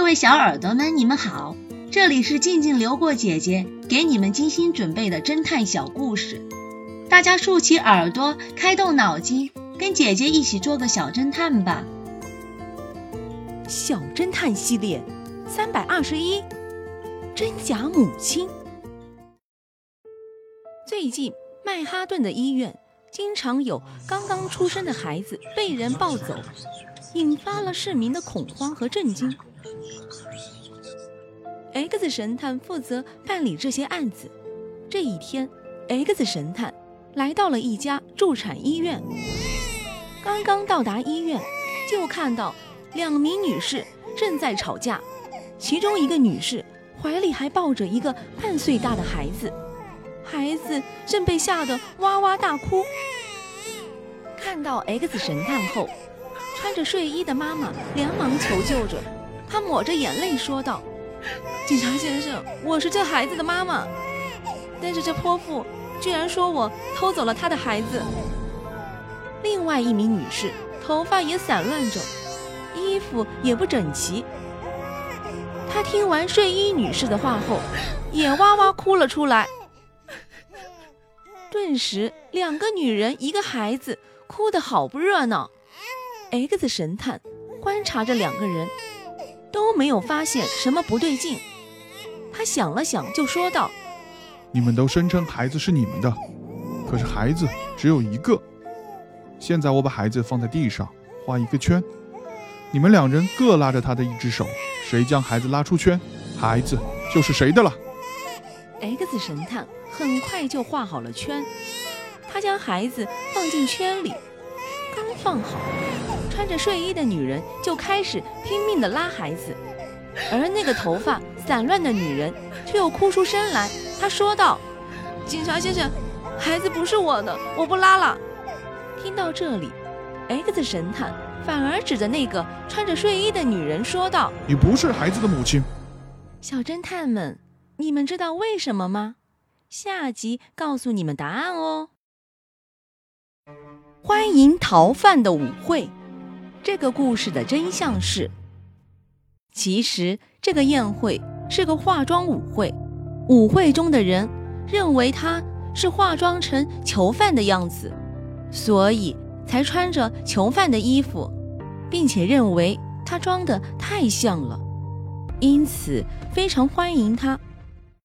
各位小耳朵们，你们好，这里是静静流过姐姐给你们精心准备的侦探小故事，大家竖起耳朵，开动脑筋，跟姐姐一起做个小侦探吧。小侦探系列三百二十一，真假母亲。最近曼哈顿的医院经常有刚刚出生的孩子被人抱走，引发了市民的恐慌和震惊。X 神探负责办理这些案子。这一天，X 神探来到了一家助产医院。刚刚到达医院，就看到两名女士正在吵架，其中一个女士怀里还抱着一个半岁大的孩子，孩子正被吓得哇哇大哭。看到 X 神探后，穿着睡衣的妈妈连忙求救着，他抹着眼泪说道。警察先生，我是这孩子的妈妈，但是这泼妇居然说我偷走了她的孩子。另外一名女士头发也散乱着，衣服也不整齐。她听完睡衣女士的话后，也哇哇哭了出来。顿时，两个女人一个孩子哭得好不热闹。X 神探观察着两个人，都没有发现什么不对劲。他想了想，就说道：“你们都声称孩子是你们的，可是孩子只有一个。现在我把孩子放在地上，画一个圈，你们两人各拉着他的一只手，谁将孩子拉出圈，孩子就是谁的了。”X 神探很快就画好了圈，他将孩子放进圈里，刚放好，穿着睡衣的女人就开始拼命地拉孩子。而那个头发散乱的女人却又哭出声来。她说道：“警察先生，孩子不是我的，我不拉了。”听到这里，X 神探反而指着那个穿着睡衣的女人说道：“你不是孩子的母亲。”小侦探们，你们知道为什么吗？下集告诉你们答案哦。欢迎逃犯的舞会。这个故事的真相是。其实这个宴会是个化妆舞会，舞会中的人认为他是化妆成囚犯的样子，所以才穿着囚犯的衣服，并且认为他装的太像了，因此非常欢迎他